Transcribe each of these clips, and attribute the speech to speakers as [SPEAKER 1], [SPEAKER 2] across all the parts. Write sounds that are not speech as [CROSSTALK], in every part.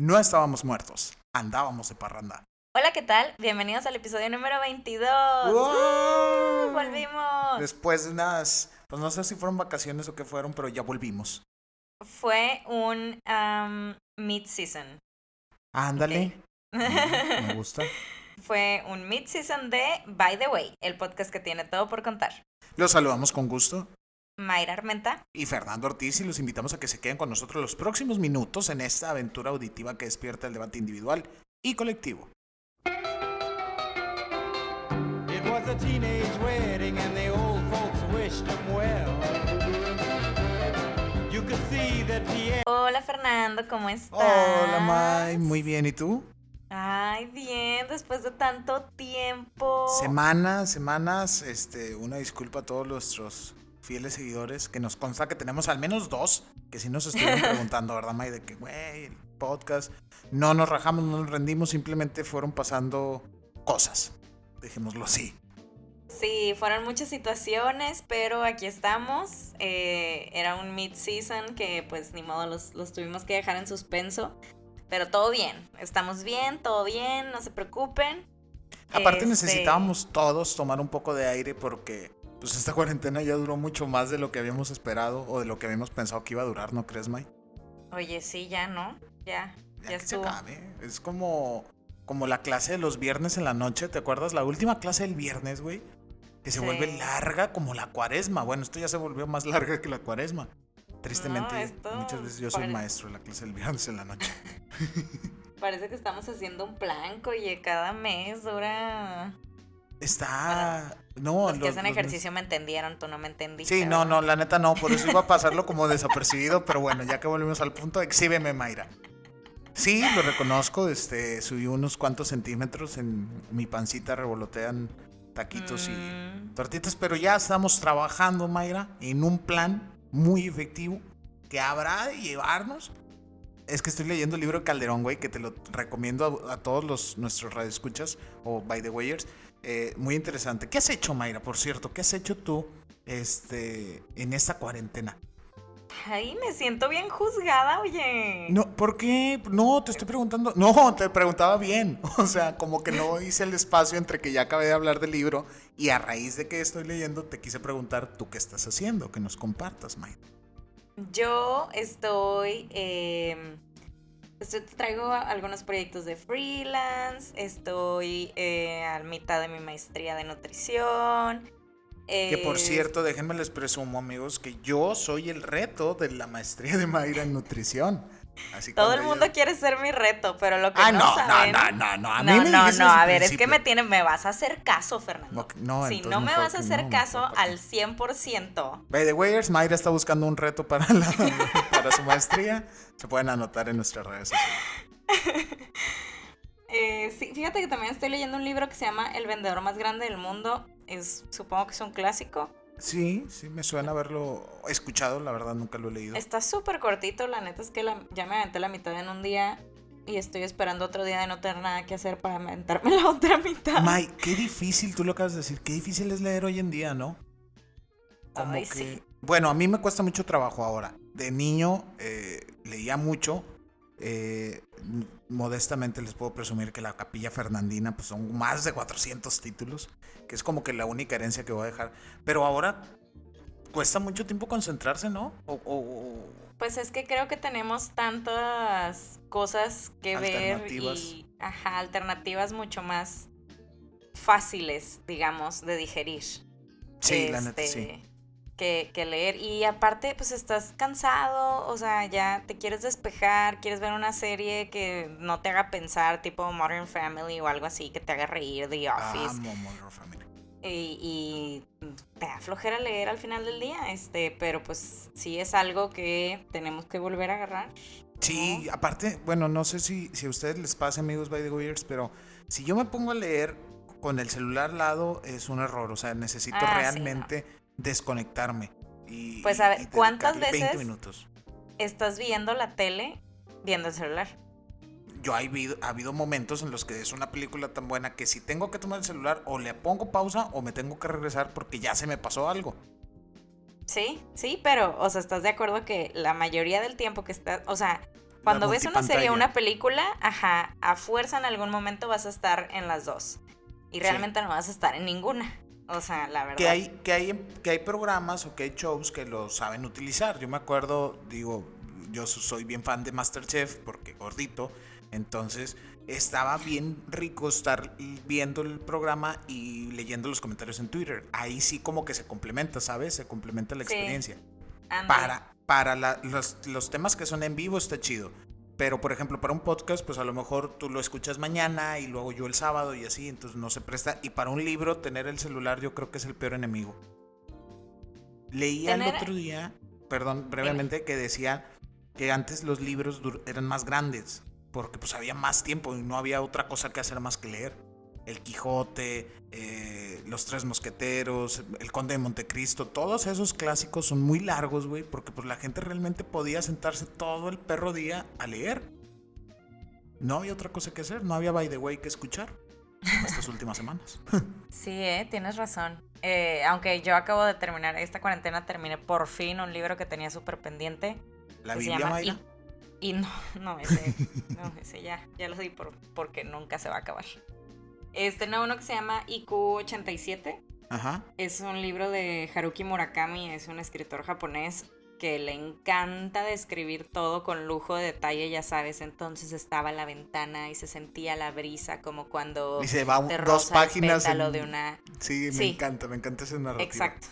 [SPEAKER 1] No estábamos muertos, andábamos de parranda.
[SPEAKER 2] Hola, ¿qué tal? Bienvenidos al episodio número 22.
[SPEAKER 1] ¡Wow!
[SPEAKER 2] ¡Volvimos!
[SPEAKER 1] Después de unas, pues no sé si fueron vacaciones o qué fueron, pero ya volvimos.
[SPEAKER 2] Fue un um, mid-season.
[SPEAKER 1] Ándale. Mm, Me gusta. [LAUGHS]
[SPEAKER 2] Fue un mid-season de By the Way, el podcast que tiene todo por contar.
[SPEAKER 1] Los saludamos con gusto.
[SPEAKER 2] Mayra Armenta.
[SPEAKER 1] Y Fernando Ortiz y los invitamos a que se queden con nosotros los próximos minutos en esta aventura auditiva que despierta el debate individual y colectivo.
[SPEAKER 3] It was a teenage wedding and the old folks wished him well. You could see that Pierre
[SPEAKER 2] Hola, Fernando, ¿cómo estás?
[SPEAKER 1] Hola, May. Muy bien, ¿y tú?
[SPEAKER 2] Ay, bien, después de tanto tiempo.
[SPEAKER 1] Semanas, semanas, este, una disculpa a todos nuestros fieles seguidores, que nos consta que tenemos al menos dos, que si nos estuvieron [LAUGHS] preguntando, ¿verdad, May? De que, güey, el podcast, no nos rajamos, no nos rendimos, simplemente fueron pasando cosas, dejémoslo así.
[SPEAKER 2] Sí, fueron muchas situaciones, pero aquí estamos. Eh, era un mid-season que pues ni modo los, los tuvimos que dejar en suspenso. Pero todo bien, estamos bien, todo bien, no se preocupen.
[SPEAKER 1] Aparte
[SPEAKER 2] Este,
[SPEAKER 1] necesitábamos todos tomar un poco de aire porque pues esta cuarentena ya duró mucho más de lo que habíamos esperado o de lo que habíamos pensado que iba a durar, ¿no crees, May?
[SPEAKER 2] Oye, sí, ya, ¿no? Ya, ya,
[SPEAKER 1] Ya que se acabe. Es como, como la clase de los viernes en la noche, ¿te acuerdas? La última clase del viernes, güey. Que se
[SPEAKER 2] Sí.
[SPEAKER 1] vuelve larga como la cuaresma. Bueno, esto ya se volvió más larga que la cuaresma. Tristemente,
[SPEAKER 2] No, esto
[SPEAKER 1] muchas veces yo soy
[SPEAKER 2] pare-
[SPEAKER 1] maestro de la clase del viernes en la noche. [LAUGHS]
[SPEAKER 2] Parece que estamos haciendo un plan, oye, cada mes dura...
[SPEAKER 1] Está... No,
[SPEAKER 2] Los que
[SPEAKER 1] los-
[SPEAKER 2] hacen
[SPEAKER 1] los-
[SPEAKER 2] ejercicio me entendieron, tú no me entendiste.
[SPEAKER 1] Sí, no, no, la neta no, por eso iba a pasarlo como desapercibido, pero bueno, ya que volvimos al punto, exhíbeme, Mayra. Sí, lo reconozco, este, subí unos cuantos centímetros en mi pancita, revolotean taquitos y
[SPEAKER 2] Mm,
[SPEAKER 1] tortitas, pero ya estamos trabajando, Mayra, en un plan muy efectivo que habrá de llevarnos. Es que estoy leyendo el libro de Calderón, güey, que te lo recomiendo a, a todos los nuestros radioescuchas o by the wayers. Eh, muy interesante. ¿Qué has hecho, Mayra? Por cierto, ¿qué has hecho tú este, en esta cuarentena?
[SPEAKER 2] Ay, me siento bien juzgada, oye.
[SPEAKER 1] No, ¿por qué? No, te estoy preguntando. No, te preguntaba bien. [LAUGHS] O sea, como que no hice el espacio entre que ya acabé de hablar del libro y a raíz de que estoy leyendo te quise preguntar tú qué estás haciendo, que nos compartas, Mayra.
[SPEAKER 2] Yo estoy, eh, estoy- traigo algunos proyectos de freelance, estoy eh, a mitad de mi maestría de nutrición.
[SPEAKER 1] Que por
[SPEAKER 2] eh,
[SPEAKER 1] cierto, déjenme les presumo, amigos, que yo soy el reto de la maestría de Mayra en nutrición. Así
[SPEAKER 2] Todo el mundo quiere ser mi reto, pero lo que
[SPEAKER 1] Ah,
[SPEAKER 2] no,
[SPEAKER 1] no,
[SPEAKER 2] saben...
[SPEAKER 1] no, no, no, no. A mí
[SPEAKER 2] no,
[SPEAKER 1] me
[SPEAKER 2] no, no, a ver, es que
[SPEAKER 1] principio.
[SPEAKER 2] me tiene, me vas a hacer caso, Fernando.
[SPEAKER 1] No, no,
[SPEAKER 2] si no me vas a hacer
[SPEAKER 1] no,
[SPEAKER 2] caso al 100%,
[SPEAKER 1] By the wayers, Mayra está buscando un reto para, la, [LAUGHS] para su maestría. Se pueden anotar en nuestras redes sociales. [LAUGHS]
[SPEAKER 2] Eh, sí, fíjate que también estoy leyendo un libro que se llama El vendedor más grande del mundo. Es, supongo que es un clásico.
[SPEAKER 1] Sí, sí, me suena haberlo escuchado, la verdad nunca lo he leído.
[SPEAKER 2] Está súper cortito, la neta es que la- ya me aventé la mitad en un día y estoy esperando otro día de no tener nada que hacer para aventarme [LAUGHS] la otra mitad.
[SPEAKER 1] May, qué difícil, tú lo acabas de decir, qué difícil es leer hoy en día, ¿no? Como
[SPEAKER 2] Ay,
[SPEAKER 1] que...
[SPEAKER 2] sí.
[SPEAKER 1] Bueno, a mí me cuesta mucho trabajo ahora. De niño eh, leía mucho. eh, modestamente les puedo presumir que la Capilla Fernandina pues son más de 400 títulos, que es como que la única herencia que voy a dejar. Pero ahora cuesta mucho tiempo concentrarse, ¿no? O, o- o-
[SPEAKER 2] Pues es que creo que tenemos tantas cosas que ver y ajá, alternativas mucho más fáciles, digamos, de digerir.
[SPEAKER 1] sí, la neta,
[SPEAKER 2] este,
[SPEAKER 1] sí.
[SPEAKER 2] Que, que leer. Y aparte, pues estás cansado, o sea, ya te quieres despejar, quieres ver una serie que no te haga pensar, tipo Modern Family o algo así, que te haga reír, The Office.
[SPEAKER 1] Amo Modern Family.
[SPEAKER 2] y, y te da flojera leer al final del día, este, pero pues sí es algo que tenemos que volver a agarrar.
[SPEAKER 1] Sí, aparte, bueno, no sé si, si a ustedes les pasa, amigos by the Wayers, pero si yo me pongo a leer con el celular al lado es un error. O sea, necesito
[SPEAKER 2] Ah, sí,
[SPEAKER 1] realmente desconectarme. Y,
[SPEAKER 2] Pues, a ver,
[SPEAKER 1] y
[SPEAKER 2] ¿cuántas
[SPEAKER 1] dedicarle 20
[SPEAKER 2] veces?
[SPEAKER 1] minutos.
[SPEAKER 2] Estás viendo la tele, viendo el celular.
[SPEAKER 1] Yo ha habido, ha habido momentos en los que es una película tan buena que si tengo que tomar el celular o le pongo pausa o me tengo que regresar porque ya se me pasó algo.
[SPEAKER 2] Sí, sí, pero, o sea, ¿estás de acuerdo que la mayoría del tiempo que estás, o sea, Cuando ves una serie o una película, ajá, a fuerza en algún momento vas a estar en las dos. Y
[SPEAKER 1] Sí.
[SPEAKER 2] realmente no vas a estar en ninguna. O sea, la verdad.
[SPEAKER 1] Que hay, que, hay, que hay programas o que hay shows que lo saben utilizar. Yo me acuerdo, digo, yo so- soy bien fan de Masterchef porque gordito. Entonces estaba bien rico estar viendo el programa y leyendo los comentarios en Twitter. Ahí sí como que se complementa, ¿sabes? Se complementa la experiencia. Para, para la- los, los temas que son en vivo está chido. Pero, por ejemplo, para un podcast, pues a lo mejor tú lo escuchas mañana y luego yo el sábado y así, entonces no se presta. Y para un libro, tener el celular yo creo que es el peor enemigo. Leía el
[SPEAKER 2] Tener-
[SPEAKER 1] otro día, perdón, brevemente, que decía que antes los libros eran más grandes, porque pues había más tiempo y no había otra cosa que hacer más que leer. El Quijote, eh, Los Tres Mosqueteros, El Conde de Montecristo, todos esos clásicos son muy largos, güey, porque pues la gente realmente podía sentarse todo el perro día a leer. No había otra cosa que hacer, no había by the way que escuchar [LAUGHS] estas últimas semanas. [LAUGHS]
[SPEAKER 2] Sí, eh, tienes razón. Eh, aunque yo acabo de terminar, esta cuarentena terminé por fin un libro que tenía súper pendiente.
[SPEAKER 1] La
[SPEAKER 2] se
[SPEAKER 1] Biblia,
[SPEAKER 2] llama. Y, y no, no, ese, no, ese ya, ya lo di por, porque nunca se va a acabar. Este, no, uno que se llama IQ87.
[SPEAKER 1] Ajá.
[SPEAKER 2] Es un libro de Haruki Murakami, es un escritor japonés que le encanta describir todo con lujo de detalle, ya sabes. Entonces estaba la ventana y se sentía la brisa como cuando
[SPEAKER 1] Y se va un-
[SPEAKER 2] te
[SPEAKER 1] dos páginas
[SPEAKER 2] el
[SPEAKER 1] en-
[SPEAKER 2] de una
[SPEAKER 1] Sí, me
[SPEAKER 2] Sí.
[SPEAKER 1] encanta, me encanta esa narrativa.
[SPEAKER 2] Exacto.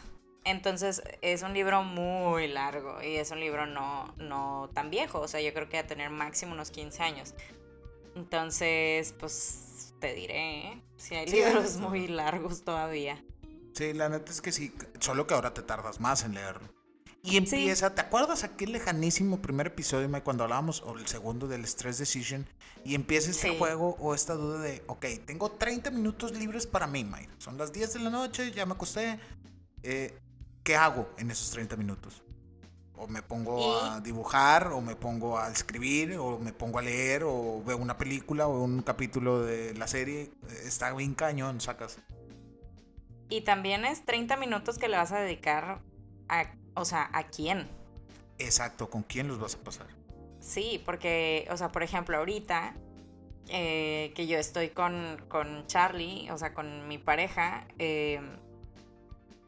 [SPEAKER 2] Entonces es un libro muy largo y es un libro no, no tan viejo, o sea, yo creo que va a tener máximo unos 15 años. Entonces, pues te diré, ¿eh? si hay
[SPEAKER 1] Sí,
[SPEAKER 2] libros muy largos todavía.
[SPEAKER 1] Sí, la neta es que sí, solo que ahora te tardas más en leerlo. Y empieza, ¿te acuerdas aquel lejanísimo primer episodio Mike, cuando hablábamos, o el segundo del Stress Decision? Y empieza este
[SPEAKER 2] Sí.
[SPEAKER 1] juego o esta duda de, ok, tengo 30 minutos libres para mí, Mike. Son las 10 de la noche, ya me acosté. Eh, ¿Qué hago en esos 30 minutos? O me pongo a dibujar, o me pongo a escribir, o me pongo a leer, o veo una película, o un capítulo de la serie. Está bien cañón, sacas.
[SPEAKER 2] Y también es 30 minutos que le vas a dedicar a, o sea, ¿a quién?
[SPEAKER 1] Exacto, ¿con quién los vas a pasar?
[SPEAKER 2] Sí, porque, o sea, por ejemplo, ahorita eh, que yo estoy con, con Charlie, o sea, con mi pareja, eh,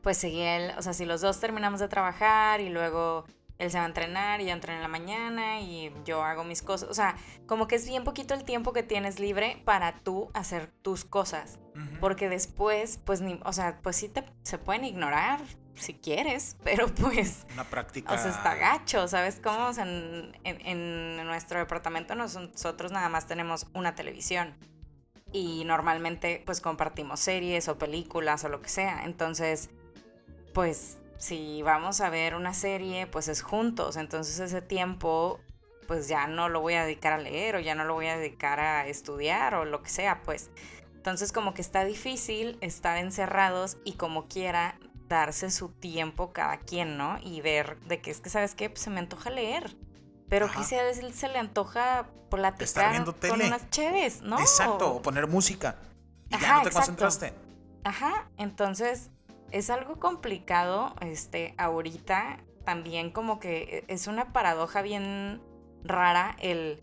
[SPEAKER 2] pues seguí él, o sea, si los dos terminamos de trabajar y luego él se va a entrenar y yo entreno en la mañana y yo hago mis cosas, o sea, como que es bien poquito el tiempo que tienes libre para tú hacer tus cosas, porque después, pues, ni, o sea, pues sí te, se pueden ignorar si quieres, [LAUGHS] pero pues...
[SPEAKER 1] Una práctica.
[SPEAKER 2] O sea, está gacho, ¿sabes cómo? O sea, en, en- en nuestro departamento nos- nosotros nada más tenemos una televisión. Y normalmente pues compartimos series o películas o lo que sea. Entonces, pues si vamos a ver una serie, pues es juntos. Entonces ese tiempo pues ya no lo voy a dedicar a leer o ya no lo voy a dedicar a estudiar o lo que sea, pues. Entonces como que está difícil estar encerrados y como quiera darse su tiempo cada quien, ¿no? Y ver de que es que, ¿sabes qué? Pues se me antoja leer. Pero
[SPEAKER 1] Ajá.
[SPEAKER 2] quizá a veces se le antoja platicar
[SPEAKER 1] viendo
[SPEAKER 2] con
[SPEAKER 1] tele.
[SPEAKER 2] unas cheves, ¿no?
[SPEAKER 1] Exacto, o poner música. Y ya no te
[SPEAKER 2] exacto.
[SPEAKER 1] concentraste.
[SPEAKER 2] Ajá, entonces es algo complicado, este, ahorita también como que es una paradoja bien rara el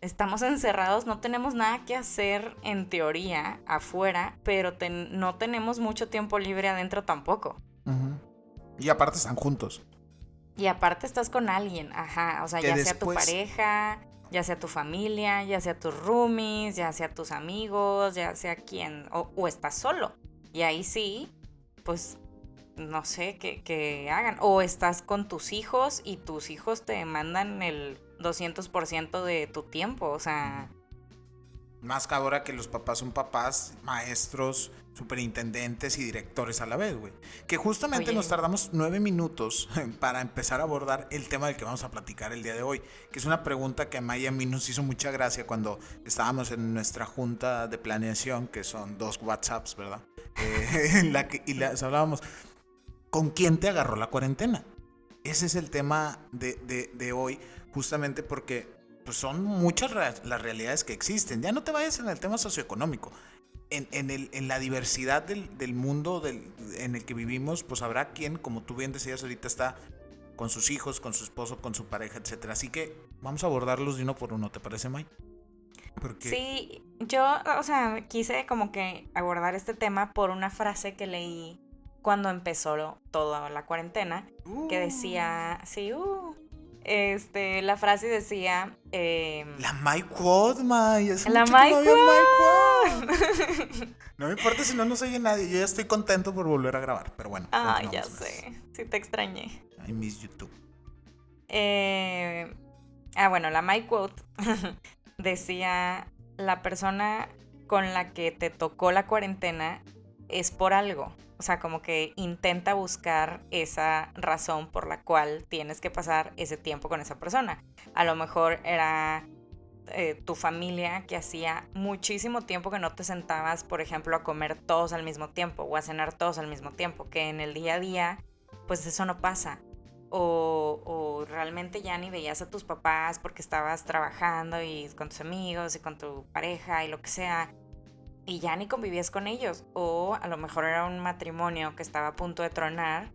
[SPEAKER 2] estamos encerrados, no tenemos nada que hacer en teoría afuera, pero ten- no tenemos mucho tiempo libre adentro tampoco.
[SPEAKER 1] Y aparte están juntos.
[SPEAKER 2] Y aparte estás con alguien, ajá, o sea,
[SPEAKER 1] Que
[SPEAKER 2] ya sea tu pareja, ya sea tu familia, ya sea tus roomies, ya sea tus amigos, ya sea quien, o, o estás solo. Y ahí sí, pues, no sé qué, qué hagan. O estás con tus hijos y tus hijos te mandan el 200% de tu tiempo, o sea,
[SPEAKER 1] Más que ahora que los papás son papás, maestros, superintendentes y directores a la vez, güey. Que justamente
[SPEAKER 2] Oye.
[SPEAKER 1] nos tardamos nueve minutos [LAUGHS] para empezar a abordar el tema del que vamos a platicar el día de hoy. Que es una pregunta que a Maya y a mí nos hizo mucha gracia cuando estábamos en nuestra junta de planeación, que son dos WhatsApps, ¿verdad? Eh, [LAUGHS] en la que, y las hablábamos. ¿Con quién te agarró la cuarentena? Ese es el tema de, de- de hoy, justamente porque pues son muchas las realidades que existen. Ya no te vayas en el tema socioeconómico. En, en el- en la diversidad del, del mundo del- en el que vivimos, pues habrá quien, como tú bien decías ahorita, está con sus hijos, con su esposo, con su pareja, etcétera. Así que vamos a abordarlos de uno por uno, ¿te parece, Mike? Porque
[SPEAKER 2] Sí, yo, o sea, quise como que abordar este tema por una frase que leí cuando empezó toda la cuarentena, que decía, sí, uh, este, la frase decía, em,
[SPEAKER 1] La My Quote, Mike. Hace
[SPEAKER 2] La My
[SPEAKER 1] no. No me importa si no nos oye nadie. Yo ya estoy contento por volver a grabar. Pero bueno.
[SPEAKER 2] Ay, ya sé, sí te extrañé.
[SPEAKER 1] I miss YouTube.
[SPEAKER 2] Eh, ah, bueno, la My Quote [LAUGHS] decía, la persona con la que te tocó la cuarentena es por algo. O sea, como que intenta buscar esa razón por la cual tienes que pasar ese tiempo con esa persona. A lo mejor era eh, tu familia que hacía muchísimo tiempo que no te sentabas, por ejemplo, a comer todos al mismo tiempo o a cenar todos al mismo tiempo, que en el día a día, pues eso no pasa o, o realmente ya ni veías a tus papás porque estabas trabajando y con tus amigos y con tu pareja y lo que sea, y ya ni convivías con ellos, o a lo mejor era un matrimonio que estaba a punto de tronar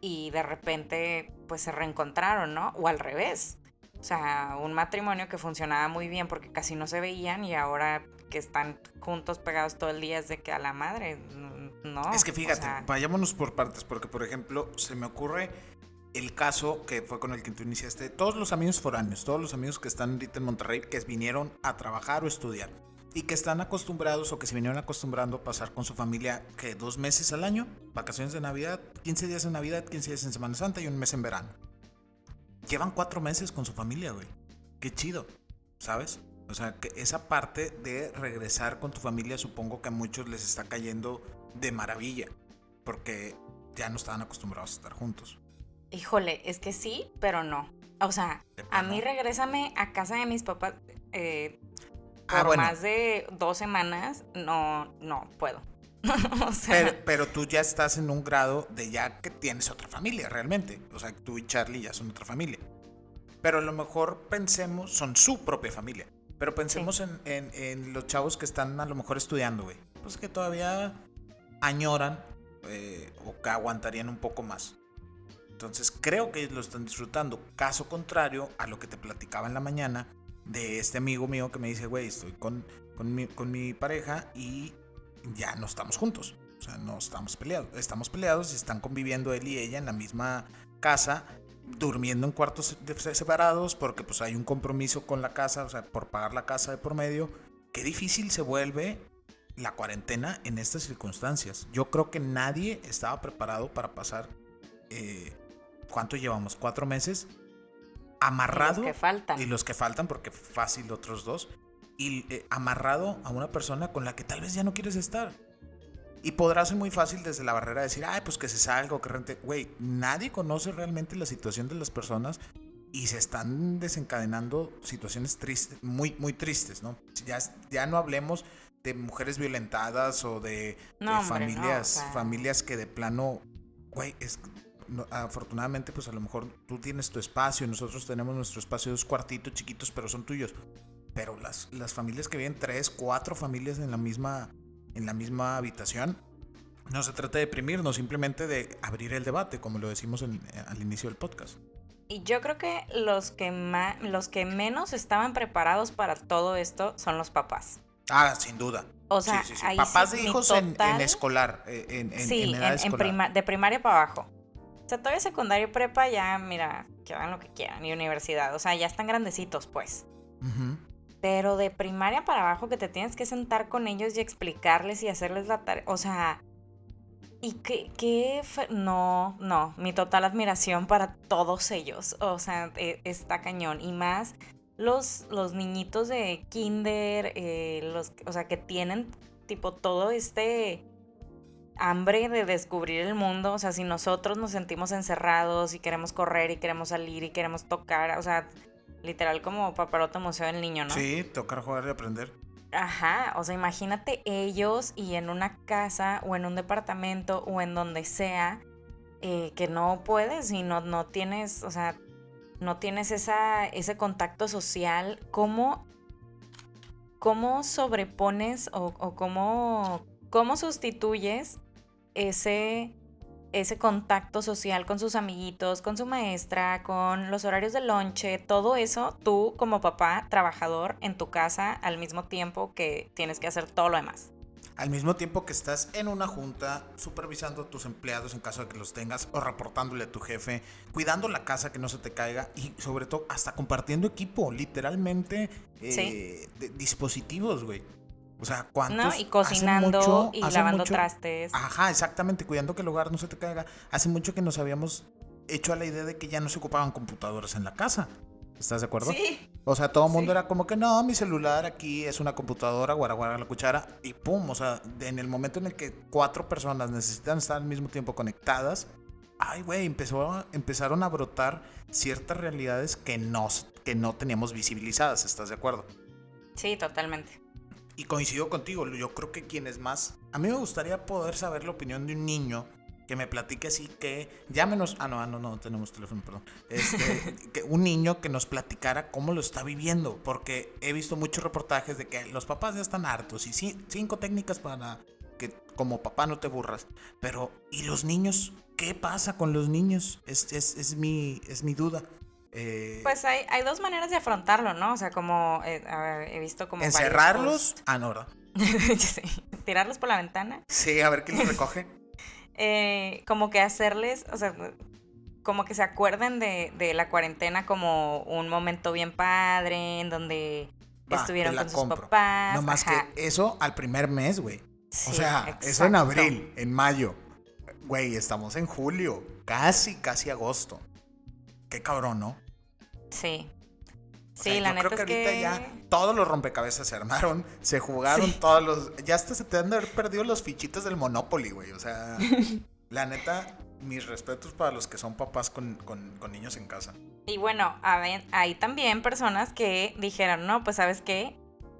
[SPEAKER 2] y de repente pues se reencontraron, ¿no? O al revés. O sea, un matrimonio que funcionaba muy bien porque casi no se veían y ahora que están juntos pegados todo el día es de que a la madre, mm, no.
[SPEAKER 1] es que
[SPEAKER 2] o
[SPEAKER 1] fíjate,
[SPEAKER 2] sea,
[SPEAKER 1] vayámonos por partes. Porque, por ejemplo, se me ocurre el caso que fue con el que tú iniciaste. Todos los amigos foráneos, todos los amigos que están ahorita en Monterrey, que vinieron a trabajar o estudiar. Y que están acostumbrados o que se vinieron acostumbrando a pasar con su familia que dos meses al año, vacaciones de Navidad, 15 días en Navidad, 15 días en Semana Santa y un mes en verano. Llevan cuatro meses con su familia, güey. Qué chido, ¿sabes? O sea, que esa parte de regresar con tu familia supongo que a muchos les está cayendo de maravilla, porque ya no estaban acostumbrados a estar juntos.
[SPEAKER 2] Híjole, es que sí, pero no. O sea, a mí regrésame a casa de mis papás eh, por
[SPEAKER 1] Ah, bueno.
[SPEAKER 2] más de dos semanas, no, no puedo. [LAUGHS] o sea,
[SPEAKER 1] Pero, pero tú ya estás en un grado de ya que tienes otra familia, realmente. O sea, tú y Charlie ya son otra familia. Pero a lo mejor pensemos, son su propia familia. Pero pensemos en, en- en los chavos que están a lo mejor estudiando, güey. Pues que todavía añoran eh, o que aguantarían un poco más. Entonces creo que ellos lo están disfrutando. Caso contrario a lo que te platicaba en la mañana de este amigo mío que me dice, güey, estoy con, con, mi, con mi pareja y ya no estamos juntos. O sea, no estamos peleados. Estamos peleados y están conviviendo él y ella en la misma casa, durmiendo en cuartos separados porque pues hay un compromiso con la casa, o sea, por pagar la casa de por medio. Qué difícil se vuelve la cuarentena en estas circunstancias. Yo creo que nadie estaba preparado para pasar... eh, ¿Cuánto llevamos? ¿Cuatro meses? Amarrado.
[SPEAKER 2] que faltan.
[SPEAKER 1] Y los que faltan, porque fácil otros dos. Y eh, amarrado a una persona con la que tal vez ya no quieres estar. Y podrá ser muy fácil desde la barrera decir, ay, pues que se salga o que rente. Güey, nadie conoce realmente la situación de las personas y se están desencadenando situaciones tristes, muy, muy tristes, ¿no? Ya, ya no hablemos de mujeres violentadas o de,
[SPEAKER 2] No,
[SPEAKER 1] de
[SPEAKER 2] hombre, no,
[SPEAKER 1] familias,
[SPEAKER 2] o sea.
[SPEAKER 1] familias que de plano, güey, es, no- afortunadamente, pues a lo mejor tú tienes tu espacio, nosotros tenemos nuestro espacio, dos cuartitos chiquitos, pero son tuyos. Pero las, las familias que viven tres, cuatro familias en la misma, en la misma habitación, no se trata de deprimirnos, simplemente de abrir el debate, como lo decimos en- al inicio del podcast.
[SPEAKER 2] Y yo creo que los que más, los que menos estaban preparados para todo esto son los papás.
[SPEAKER 1] Ah, sin duda.
[SPEAKER 2] O sea,
[SPEAKER 1] Sí, sí, sí. papás de hijos en, en
[SPEAKER 2] total-
[SPEAKER 1] escolar, eh, en, en,
[SPEAKER 2] sí,
[SPEAKER 1] en
[SPEAKER 2] en,
[SPEAKER 1] edad
[SPEAKER 2] en
[SPEAKER 1] escolar.
[SPEAKER 2] prima- de primaria para abajo. Todavía secundaria y prepa ya, mira, que hagan lo que quieran. Y universidad, o sea, ya están grandecitos, pues. Pero de primaria para abajo que te tienes que sentar con ellos y explicarles y hacerles la tarea. O sea, y que, que no, no, mi total admiración para todos ellos. O sea, e- está cañón. Y más los, los niñitos de kinder, eh, los, o sea, que tienen tipo todo este hambre de descubrir el mundo. O sea, si nosotros nos sentimos encerrados y queremos correr y queremos salir y queremos tocar, o sea, literal como paparote museo del niño, ¿no?
[SPEAKER 1] Sí, tocar, jugar y aprender.
[SPEAKER 2] Ajá, o sea, imagínate ellos y en una casa o en un departamento o en donde sea eh, que no puedes y no, no tienes, o sea, no tienes esa, ese contacto social, ¿cómo, cómo sobrepones o, o cómo, cómo sustituyes ese, ese contacto social con sus amiguitos, con su maestra, con los horarios de lonche, todo eso, tú como papá trabajador en tu casa al mismo tiempo que tienes que hacer todo lo demás.
[SPEAKER 1] Al mismo tiempo que estás en una junta supervisando a tus empleados en caso de que los tengas o reportándole a tu jefe, cuidando la casa que no se te caiga y sobre todo hasta compartiendo equipo, literalmente eh, de- dispositivos, güey. O sea, ¿cuántos?
[SPEAKER 2] ¿No? Y cocinando
[SPEAKER 1] mucho-
[SPEAKER 2] y lavando
[SPEAKER 1] mucho-
[SPEAKER 2] trastes.
[SPEAKER 1] Ajá, exactamente, cuidando que el hogar no se te caiga. Hace mucho que nos habíamos hecho a la idea de que ya no se ocupaban computadoras en la casa. ¿Estás de acuerdo?
[SPEAKER 2] Sí.
[SPEAKER 1] O sea, todo el mundo
[SPEAKER 2] Sí.
[SPEAKER 1] era como que no, mi celular aquí es una computadora, guara guara la cuchara y pum. O sea, en el momento en el que cuatro personas necesitan estar al mismo tiempo conectadas, ay, güey, empezó, empezaron a brotar ciertas realidades que no, que no teníamos visibilizadas. ¿Estás de acuerdo?
[SPEAKER 2] Sí, totalmente.
[SPEAKER 1] Y coincido contigo, yo creo que quienes más... A mí me gustaría poder saber la opinión de un niño que me platique así que... Llámenos... Ah, no, ah, no, no, tenemos teléfono, perdón. Este, [LAUGHS] que un niño que nos platicara cómo lo está viviendo, porque he visto muchos reportajes de que los papás ya están hartos y ci- cinco técnicas para que como papá no te burras. Pero, ¿y los niños? ¿Qué pasa con los niños? Es, es, es, mi, es mi duda. Eh,
[SPEAKER 2] Pues hay, hay dos maneras de afrontarlo, ¿no? O sea, como eh, a ver, he visto como...
[SPEAKER 1] ¿Encerrarlos? Ah, no. [LAUGHS]
[SPEAKER 2] Ya sé. Tirarlos por la ventana.
[SPEAKER 1] Sí, a ver quién los recoge. [LAUGHS]
[SPEAKER 2] eh, como que hacerles, o sea, como que se acuerden de, de la cuarentena como un momento bien padre, en donde
[SPEAKER 1] Va,
[SPEAKER 2] estuvieron con sus
[SPEAKER 1] compro.
[SPEAKER 2] papás.
[SPEAKER 1] No más
[SPEAKER 2] ajá.
[SPEAKER 1] que eso al primer mes, güey. o
[SPEAKER 2] Sí,
[SPEAKER 1] sea, eso en abril, en mayo. Güey, estamos en julio. Casi, casi agosto. Qué cabrón, ¿no?
[SPEAKER 2] Sí.
[SPEAKER 1] O
[SPEAKER 2] Sí,
[SPEAKER 1] sea,
[SPEAKER 2] la
[SPEAKER 1] yo
[SPEAKER 2] neta
[SPEAKER 1] creo que
[SPEAKER 2] es
[SPEAKER 1] ahorita
[SPEAKER 2] que...
[SPEAKER 1] ya todos los rompecabezas se armaron, [LAUGHS] se jugaron
[SPEAKER 2] Sí.
[SPEAKER 1] todos los. Ya hasta se te han de haber perdido los fichitos del Monopoly, güey. O sea, [LAUGHS] la neta, mis respetos para los que son papás con, con- con niños en casa.
[SPEAKER 2] Y bueno, hay, hay también personas que dijeron, no, pues sabes qué,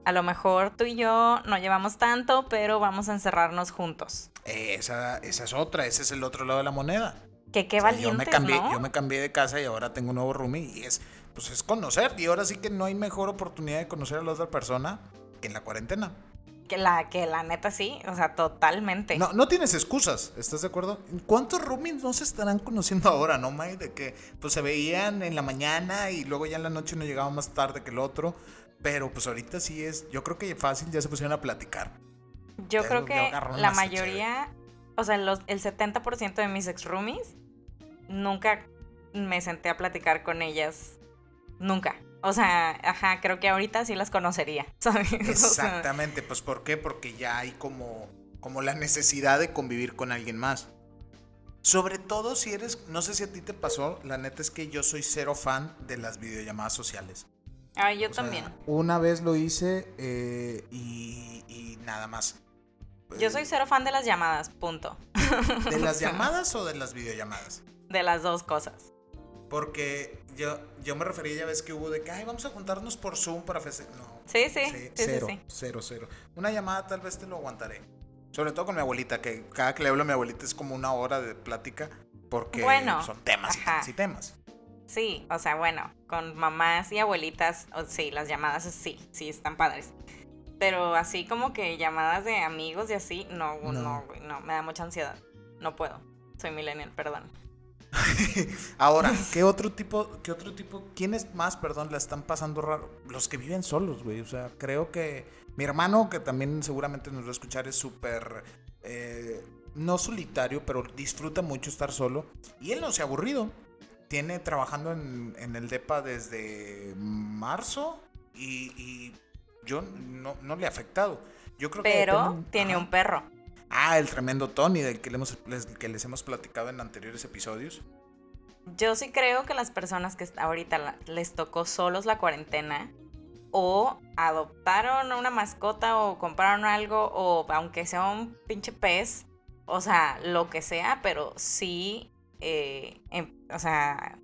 [SPEAKER 2] a lo mejor tú y yo no llevamos tanto, pero vamos a encerrarnos juntos.
[SPEAKER 1] Eh, esa, esa es otra, ese es el otro lado de la moneda.
[SPEAKER 2] Que qué
[SPEAKER 1] O sea,
[SPEAKER 2] valientes,
[SPEAKER 1] yo me cambié,
[SPEAKER 2] ¿no?
[SPEAKER 1] yo me cambié de casa y ahora tengo un nuevo roomie y es pues es conocer y ahora sí que no hay mejor oportunidad de conocer a la otra persona que en la cuarentena.
[SPEAKER 2] Que la, que la neta sí, o sea, totalmente.
[SPEAKER 1] No, no tienes excusas, ¿estás de acuerdo? ¿Cuántos roomies no se estarán conociendo [LAUGHS] ahora, no, May? De que pues se veían en la mañana y luego ya en la noche no llegaban más tarde que el otro. Pero pues ahorita sí es, yo creo que fácil ya se pusieron a platicar.
[SPEAKER 2] Yo
[SPEAKER 1] Ya
[SPEAKER 2] creo que la mayoría, o sea, los, el 70% de mis ex roomies, nunca me senté a platicar con ellas. Nunca. O sea, ajá, creo que ahorita sí las conocería, [LAUGHS] ¿sabes? O sea,
[SPEAKER 1] Exactamente, pues ¿por qué? Porque ya hay como, como la necesidad de convivir con alguien más. Sobre todo si eres, no sé si a ti te pasó, la neta es que yo soy cero fan de las videollamadas sociales.
[SPEAKER 2] ay, yo
[SPEAKER 1] O sea,
[SPEAKER 2] también.
[SPEAKER 1] Una vez lo hice eh, y, y nada más.
[SPEAKER 2] Yo soy cero fan de las llamadas, punto.
[SPEAKER 1] ¿De [LAUGHS] las llamadas o de las videollamadas?
[SPEAKER 2] De las dos cosas.
[SPEAKER 1] Porque yo, yo me refería, ya ves que hubo de que, ay, vamos a juntarnos por Zoom para festejar. No.
[SPEAKER 2] Sí, sí, sí, sí,
[SPEAKER 1] cero,
[SPEAKER 2] sí.
[SPEAKER 1] cero, cero. Una llamada tal vez te lo aguantaré. Sobre todo con mi abuelita, que cada que le hablo a mi abuelita es como una hora de plática. Porque
[SPEAKER 2] Bueno,
[SPEAKER 1] son temas y
[SPEAKER 2] ajá.
[SPEAKER 1] temas y temas.
[SPEAKER 2] Sí, o sea, bueno, con mamás y abuelitas, sí, las llamadas sí, sí, están padres. Pero así como que llamadas de amigos y así, no,
[SPEAKER 1] No.
[SPEAKER 2] no, no, me da mucha ansiedad. No puedo. Soy millennial, perdón. [LAUGHS]
[SPEAKER 1] Ahora, [LAUGHS] ¿qué otro tipo, qué otro tipo, quiénes más, perdón, la están pasando raro? Los que viven solos, güey. O sea, creo que mi hermano, que también seguramente nos va a escuchar, es súper, eh, no solitario, pero disfruta mucho estar solo. Y él no se ha aburrido. Tiene trabajando en, en el DEPA desde marzo y, y yo no, no le ha afectado. Yo creo que
[SPEAKER 2] Pero tiene
[SPEAKER 1] Ajá.
[SPEAKER 2] un perro.
[SPEAKER 1] Ah, el tremendo Tony, del que, les, hemos platicado en anteriores episodios.
[SPEAKER 2] Yo sí creo que las personas que ahorita les tocó solos la cuarentena o adoptaron una mascota o compraron algo o aunque sea un pinche pez, o sea, lo que sea, pero sí, eh, em- o sea,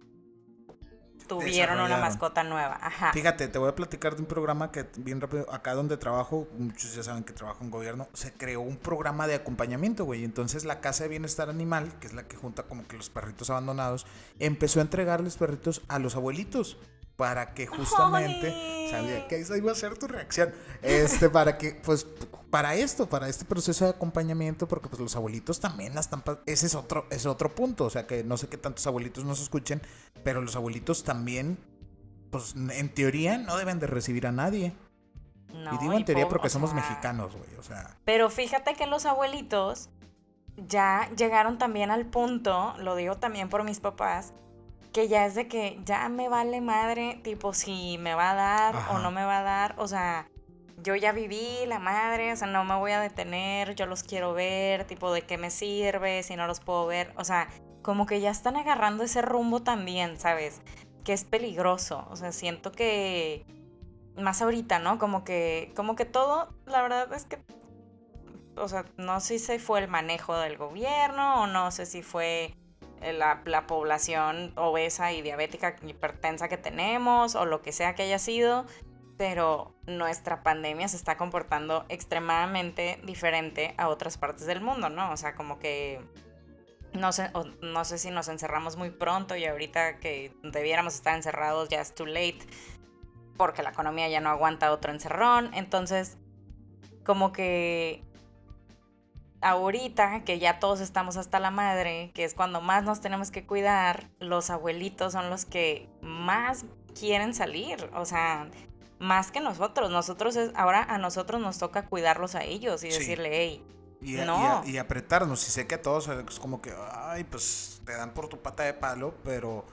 [SPEAKER 2] tuvieron una mascota nueva. Ajá.
[SPEAKER 1] Fíjate, te voy a platicar de un programa que bien rápido, acá donde trabajo, muchos ya saben que trabajo en gobierno, se creó un programa de acompañamiento, güey. Entonces la Casa de Bienestar Animal, que es la que junta como que los perritos abandonados, empezó a entregarles perritos a los abuelitos. Para que justamente
[SPEAKER 2] Ay.
[SPEAKER 1] sabía que esa iba a ser tu reacción. Este, para que, pues, para esto, para este proceso de acompañamiento, porque pues los abuelitos también la están ese es otro, es otro punto. O sea que no sé qué tantos abuelitos nos escuchen, pero los abuelitos también, pues en teoría, no deben de recibir a nadie.
[SPEAKER 2] No,
[SPEAKER 1] y digo en teoría
[SPEAKER 2] po-
[SPEAKER 1] porque somos
[SPEAKER 2] sea,
[SPEAKER 1] mexicanos, güey. O sea,
[SPEAKER 2] Pero fíjate que los abuelitos ya llegaron también al punto, lo digo también por mis papás, que ya es de que ya me vale madre, tipo, si me va a dar o no me va a dar, o sea, yo ya viví la madre, o sea, no me voy a detener, yo los quiero ver, tipo, ¿de qué me sirve si no los puedo ver? O sea, como que ya están agarrando ese rumbo también, ¿sabes? Que es peligroso, o sea, siento que más ahorita, ¿no? Como que, como que todo, la verdad es que o sea, no sé si fue el manejo del gobierno o no sé si fue la, la población obesa y diabética hipertensa que tenemos o lo que sea que haya sido, pero nuestra pandemia se está comportando extremadamente diferente a otras partes del mundo, ¿no? O sea, como que no sé, no sé si nos encerramos muy pronto y ahorita que debiéramos estar encerrados ya es too late porque la economía ya no aguanta otro encerrón, entonces como que ahorita que ya todos estamos hasta la madre, que es cuando más nos tenemos que cuidar, los abuelitos son los que más quieren salir, o sea, más que nosotros. Nosotros es, ahora a nosotros nos toca cuidarlos a ellos y
[SPEAKER 1] Sí.
[SPEAKER 2] decirle, hey,
[SPEAKER 1] Y, a- y
[SPEAKER 2] No.
[SPEAKER 1] a- y apretarnos. Y sé que a todos es como que, ay, pues te dan por tu pata de palo, pero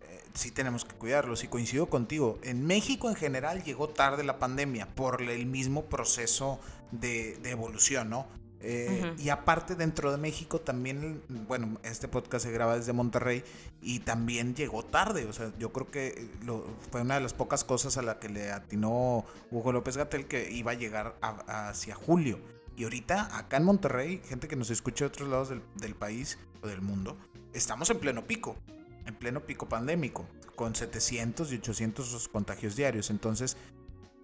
[SPEAKER 1] eh, sí tenemos que cuidarlos. Y coincido contigo, en México en general llegó tarde la pandemia por el mismo proceso de, de evolución, ¿no? Eh. Y aparte dentro de México también, bueno, este podcast se graba desde Monterrey y también llegó tarde. O sea, yo creo que lo- fue una de las pocas cosas a la que le atinó Hugo López Gatel que iba a llegar a- hacia julio. Y ahorita, acá en Monterrey, gente que nos escucha de otros lados del, del país o del mundo, estamos en pleno pico, en pleno pico pandémico, con 700 y 800 contagios diarios. Entonces,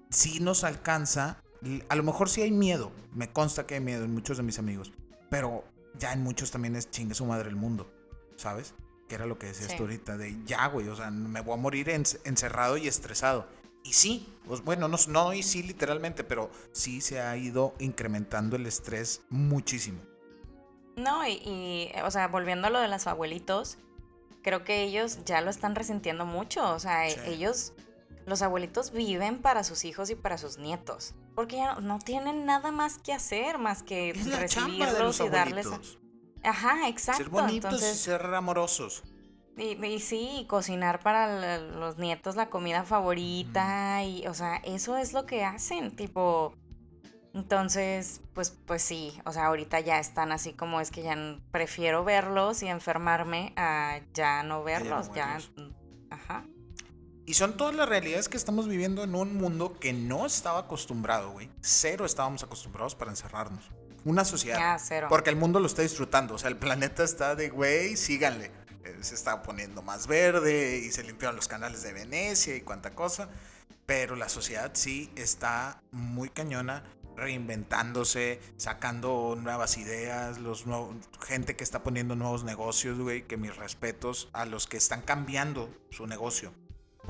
[SPEAKER 1] sí nos alcanza, a lo mejor sí hay miedo, me consta que hay miedo en muchos de mis amigos, pero ya en muchos también es chingue su madre el mundo, ¿sabes? Que era lo que decías
[SPEAKER 2] Sí.
[SPEAKER 1] tú ahorita, de ya, güey, o sea, me voy a morir en- encerrado y estresado. Y sí, pues bueno, no, no y sí literalmente, pero sí se ha ido incrementando el estrés muchísimo.
[SPEAKER 2] No, y, y, o sea, volviendo a lo de los abuelitos, creo que ellos ya lo están resintiendo mucho. O sea,
[SPEAKER 1] Sí.
[SPEAKER 2] ellos, los abuelitos viven para sus hijos y para sus nietos. Porque ya no, tienen nada más que hacer más que
[SPEAKER 1] Es
[SPEAKER 2] recibirlos y darles. a-. Ajá, exacto.
[SPEAKER 1] Ser bonitos y ser amorosos.
[SPEAKER 2] y, y sí, cocinar para los nietos la comida favorita y, o sea, eso es lo que hacen, tipo, entonces, pues, pues sí, o sea, ahorita ya están así como es que ya prefiero verlos y enfermarme a ya no verlos, ya, ajá,
[SPEAKER 1] Y son todas las realidades que estamos viviendo en un mundo que no estaba acostumbrado, güey. Cero estábamos acostumbrados para encerrarnos. Una sociedad.
[SPEAKER 2] ya cero.
[SPEAKER 1] Porque el mundo lo está disfrutando. O sea, el planeta está de, güey, síganle. Eh, Se está poniendo más verde y se limpiaron los canales de Venecia y cuánta cosa. Pero la sociedad sí está muy cañona, reinventándose, sacando nuevas ideas, los nuevos, gente que está poniendo nuevos negocios, güey, que mis respetos a los que están cambiando su negocio.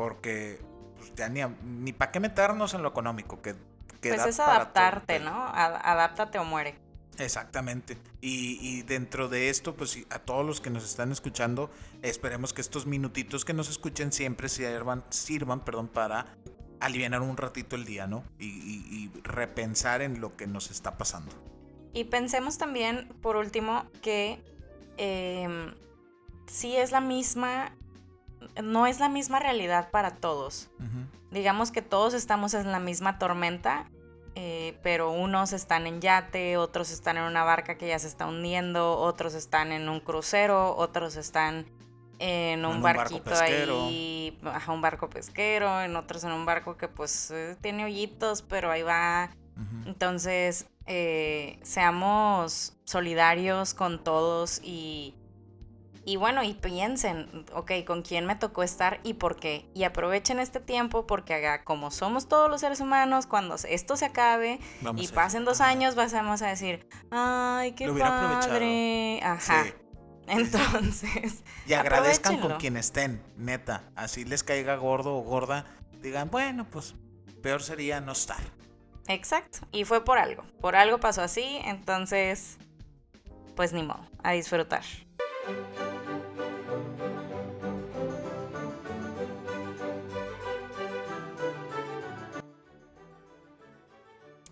[SPEAKER 1] Porque pues, ya ni, a- ni para qué meternos en lo económico, que, que
[SPEAKER 2] Pues es
[SPEAKER 1] todo,
[SPEAKER 2] adaptarte, ¿no? Ad- adáptate o muere.
[SPEAKER 1] Exactamente. Y, y dentro de esto, pues a todos los que nos están escuchando, esperemos que estos minutitos que nos escuchen siempre sirvan, sirvan perdón, para aliviar un ratito el día, ¿no? Y, y- y repensar en lo que nos está pasando.
[SPEAKER 2] Y pensemos también, por último, que em, sí es la misma, no es la misma realidad para todos. digamos que todos estamos en la misma tormenta, eh, pero unos están en yate, otros están en una barca que ya se está hundiendo, otros están en un crucero, otros están en un, barquito ahí, ajá, un barco pesquero, en otros en un barco que pues eh, tiene hoyitos, pero ahí va. Entonces, eh, seamos solidarios con todos y, y bueno, y piensen, ok, ¿con quién me tocó estar y por qué? Y aprovechen este tiempo porque haga, como somos todos los seres humanos, cuando esto se acabe
[SPEAKER 1] Vamos
[SPEAKER 2] y pasen dos años, vamos a decir, ay, qué
[SPEAKER 1] Lo hubiera aprovechado".
[SPEAKER 2] padre. Ajá.
[SPEAKER 1] Sí. [LAUGHS]
[SPEAKER 2] Entonces, [LAUGHS]
[SPEAKER 1] Y agradezcan con quien estén, neta. Así les caiga gordo o gorda. Digan, bueno, pues peor sería no estar.
[SPEAKER 2] Exacto. Y fue por algo. Por algo pasó así, entonces, pues ni modo, a disfrutar.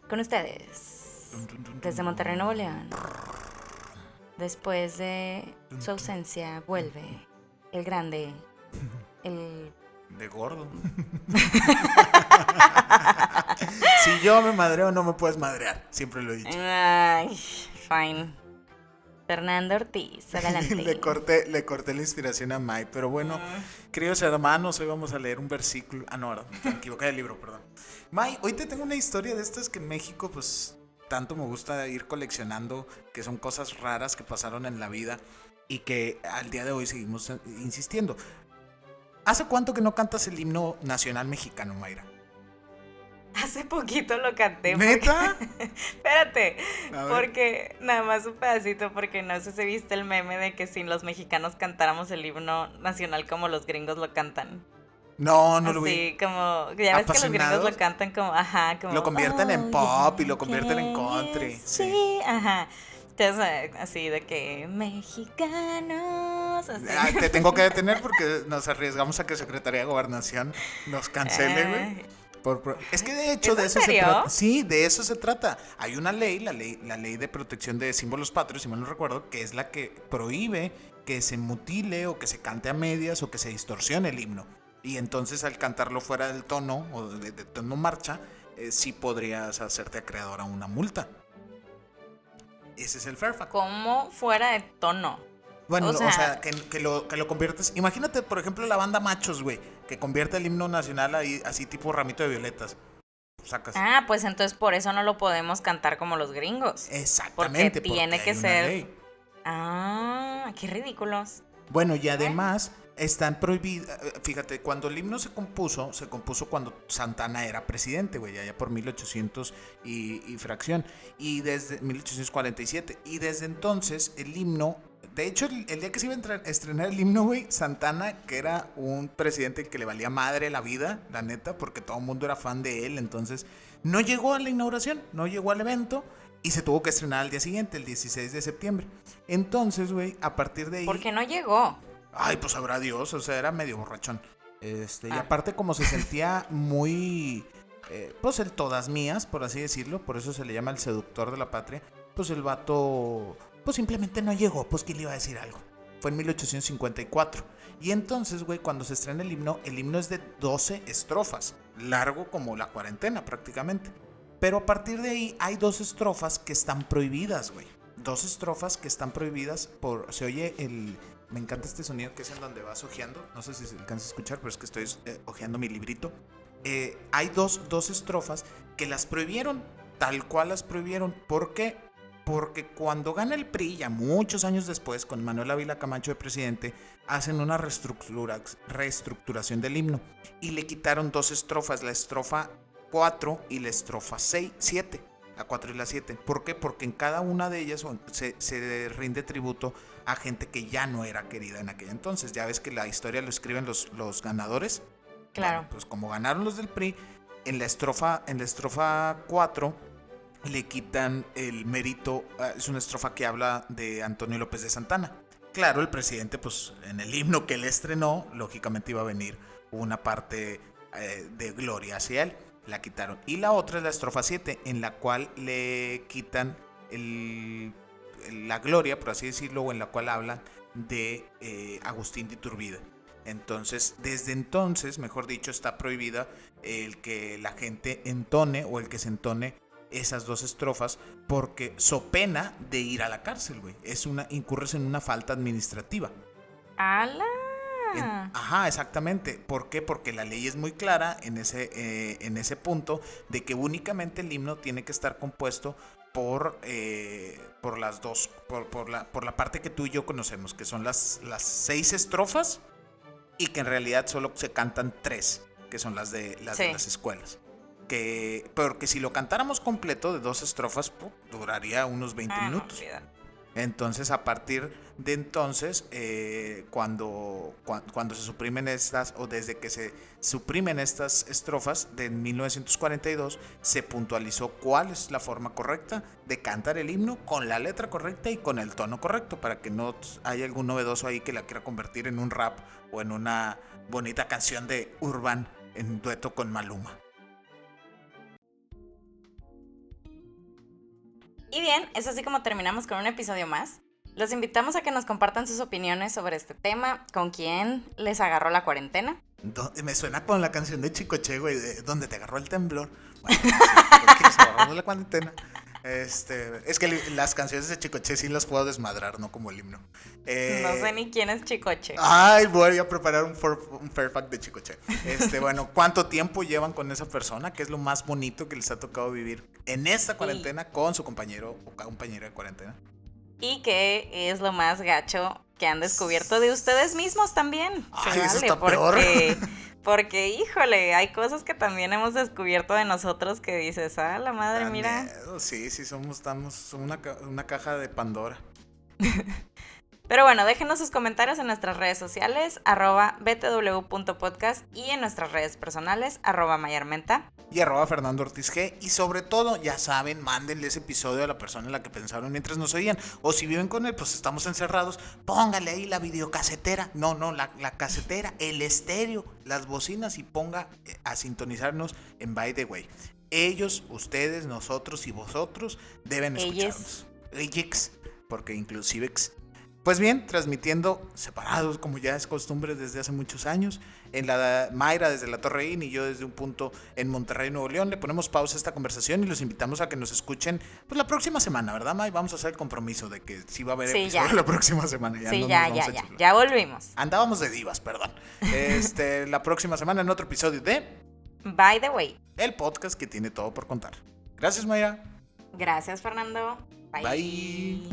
[SPEAKER 2] Con ustedes, desde Monterrey, Nuevo León. Después de su ausencia, vuelve el grande, el
[SPEAKER 1] De gordo. [LAUGHS] si yo me madreo, no me puedes madrear. Siempre lo he dicho.
[SPEAKER 2] Ay, fine. Fernando Ortiz, [LAUGHS] adelante.
[SPEAKER 1] le, corté, le corté la inspiración a Mike. Pero bueno, queridos hermanos, hoy vamos a leer un versículo. Ah, no, me equivoqué de libro, perdón. Mike, hoy te tengo una historia de estas que en México, pues, tanto me gusta ir coleccionando, que son cosas raras que pasaron en la vida y que al día de hoy seguimos insistiendo. ¿Hace cuánto que no cantas el himno nacional mexicano, Mayra? [LAUGHS]
[SPEAKER 2] Hace poquito lo canté. porque-
[SPEAKER 1] ¿Neta? [LAUGHS]
[SPEAKER 2] Espérate,
[SPEAKER 1] A ver.
[SPEAKER 2] porque nada más un pedacito, porque no sé si viste el meme de que si los mexicanos cantáramos el himno nacional como los gringos lo cantan.
[SPEAKER 1] No, no lo vi.
[SPEAKER 2] Así como, ya ves que los gringos lo cantan como, ajá, como.
[SPEAKER 1] Lo convierten en
[SPEAKER 2] "Oh,
[SPEAKER 1] pop y lo convierten en country, sí.
[SPEAKER 2] Sí, ajá. Entonces, eh, así de que mexicanos. Así.
[SPEAKER 1] Ah, te tengo que [LAUGHS] detener porque nos arriesgamos a que Secretaría de Gobernación nos cancele, güey.
[SPEAKER 2] Ay,
[SPEAKER 1] Por es que de hecho
[SPEAKER 2] ¿Es
[SPEAKER 1] de eso se trata. Sí, de eso se trata. Hay una ley, la ley, la ley de protección de símbolos patrios, si mal no recuerdo, que es la que prohíbe que se mutile o que se cante a medias o que se distorsione el himno. Y entonces al cantarlo fuera del tono o de, de tono marcha, eh, sí podrías hacerte acreedor a una multa. Ese es el Fairfax.
[SPEAKER 2] como fuera de tono.
[SPEAKER 1] Bueno,
[SPEAKER 2] O
[SPEAKER 1] sea- que, que lo, que lo conviertes. Imagínate, por ejemplo, la banda Machos, güey, que convierte el himno nacional ahí, así tipo ramito de violetas. Sacas.
[SPEAKER 2] Ah, pues entonces por eso no lo podemos cantar como los gringos.
[SPEAKER 1] Exactamente.
[SPEAKER 2] porque tiene que ser-
[SPEAKER 1] ley.
[SPEAKER 2] Ah, qué ridículos.
[SPEAKER 1] Bueno, y además están prohibidas. Fíjate, cuando el himno se compuso, se compuso cuando Santana era presidente, güey, allá por 1800 y, y fracción. Y desde 1847. Y desde entonces el himno. De hecho, el, el día que se iba a estrenar el himno, güey, Santana, que era un presidente que le valía madre la vida, la neta, porque todo el mundo era fan de él, entonces no llegó a la inauguración, no llegó al evento y se tuvo que estrenar al día siguiente, el 16 de septiembre. Entonces, güey, a partir de ahí...
[SPEAKER 2] Porque no llegó.
[SPEAKER 1] Ay, pues sabrá Dios, o sea, era medio borrachón. Este, y
[SPEAKER 2] Ah.
[SPEAKER 1] aparte como se sentía muy, eh, pues el todas mías, por así decirlo, por eso se le llama el seductor de la patria, pues el vato, pues simplemente no llegó, pues quién le iba a decir algo. Fue en 1854. Y entonces, güey, cuando se estrena el himno, el himno es de 12 estrofas, largo como la cuarentena prácticamente. Pero a partir de ahí hay dos estrofas que están prohibidas, güey. Dos estrofas que están prohibidas por... Se oye el... Me encanta este sonido que es en donde vas ojeando. No sé si se alcanza a escuchar, pero es que estoy eh, ojeando mi librito. Eh, hay dos, dos estrofas que las prohibieron, tal cual las prohibieron. ¿Por qué? Porque cuando gana el PRI, ya muchos años después, con Manuel Ávila Camacho de presidente, hacen una reestructura- reestructuración del himno y le quitaron dos estrofas, la estrofa 4 y la estrofa 6, 7, la 4 y la 7. ¿Por qué? Porque en cada una de ellas se, se rinde tributo a gente que ya no era querida en aquel entonces. Ya ves que la historia lo escriben los, los ganadores.
[SPEAKER 2] Claro.
[SPEAKER 1] Bueno, pues como ganaron los del PRI, en la estrofa, en la estrofa 4 le quitan el mérito, ah, es una estrofa que habla de Antonio López de Santana. Claro, el presidente, pues en el himno que él estrenó, lógicamente iba a venir una parte eh, de gloria hacia él. La quitaron. Y la otra es la estrofa 7, en la cual le quitan la gloria, por así decirlo, o en la cual hablan de eh, Agustín de Iturbide. Entonces, desde entonces, mejor dicho, está prohibida el que la gente entone o el que se entone esas dos estrofas porque so pena de ir a la cárcel, güey. Es una incurres en una falta administrativa.
[SPEAKER 2] ¡Hala!
[SPEAKER 1] En- ajá, exactamente. ¿Por qué? Porque la ley es muy clara en ese, eh, en ese punto de que únicamente el himno tiene que estar compuesto por, eh, por las dos, por, por la, por la parte que tú y yo conocemos, que son las, las seis estrofas y que en realidad solo se cantan tres, que son las de las, de las escuelas. Que, porque si lo cantáramos completo de dos estrofas, duraría unos 20
[SPEAKER 2] Ah,
[SPEAKER 1] minutos. Entonces, a partir de entonces, eh, cuando, cua- cuando se suprimen estas, o desde que se suprimen estas estrofas de 1942, se puntualizó cuál es la forma correcta de cantar el himno con la letra correcta y con el tono correcto, para que no haya algún novedoso ahí que la quiera convertir en un rap o en una bonita canción de Urban en dueto con Maluma.
[SPEAKER 2] Y bien, es así como terminamos con un episodio más. Los invitamos a que nos compartan sus opiniones sobre este tema, con quién les agarró la cuarentena.
[SPEAKER 1] Me suena con la canción de Chicoche, güey, de donde te agarró el temblor. Bueno, [LAUGHS] se agarró la cuarentena. Este, es que las canciones de Chicoche sí las puedo desmadrar, no como el himno. Eh,
[SPEAKER 2] No sé ni quién es Chicoche.
[SPEAKER 1] Ay, voy a preparar un, for- un fair fact de Chicoche. Este, [LAUGHS] bueno, ¿cuánto tiempo llevan con esa persona? ¿Qué es lo más bonito que les ha tocado vivir en esta cuarentena con su compañero o compañera de cuarentena?
[SPEAKER 2] Y qué es lo más gacho que han descubierto de ustedes mismos también. Se
[SPEAKER 1] Ay, eso está peor.
[SPEAKER 2] porque, [LAUGHS] porque, híjole, hay cosas que también hemos descubierto de nosotros que dices, ah, la madre,
[SPEAKER 1] Da
[SPEAKER 2] mira.
[SPEAKER 1] miedo, Sí, sí, somos, estamos una, una caja de Pandora. [LAUGHS]
[SPEAKER 2] Pero bueno, déjenos sus comentarios en nuestras redes sociales, arroba btw.podcast y en nuestras redes personales, arroba mayarmenta.
[SPEAKER 1] y arroba Fernando Ortiz G. Y sobre todo, ya saben, mándenle ese episodio a la persona en la que pensaron mientras nos oían. O si viven con él, pues estamos encerrados, póngale ahí la videocasetera. No, no, la, la casetera, el estéreo, las bocinas y ponga eh, a sintonizarnos en By the Way. Ellos, ustedes, nosotros y vosotros deben
[SPEAKER 2] Ellos.
[SPEAKER 1] escucharnos. Ellos, porque inclusive... Pues bien, transmitiendo separados, como ya es costumbre desde hace muchos años, en la Mayra desde la Torre In y yo desde un punto en Monterrey, Nuevo León. Le ponemos pausa a esta conversación y los invitamos a que nos escuchen pues la próxima semana, ¿verdad, May? Vamos a hacer el compromiso de que sí va a haber
[SPEAKER 2] Sí,
[SPEAKER 1] episodio
[SPEAKER 2] ya.
[SPEAKER 1] la próxima semana.
[SPEAKER 2] sí,
[SPEAKER 1] no
[SPEAKER 2] ya,
[SPEAKER 1] vamos
[SPEAKER 2] ya, ya,
[SPEAKER 1] chular.
[SPEAKER 2] ya volvimos.
[SPEAKER 1] Andábamos de divas, perdón. Este, [LAUGHS] la próxima semana en otro episodio de
[SPEAKER 2] By the way,
[SPEAKER 1] El Podcast que tiene todo por contar. Gracias, Mayra.
[SPEAKER 2] gracias Fernando.
[SPEAKER 1] Bye.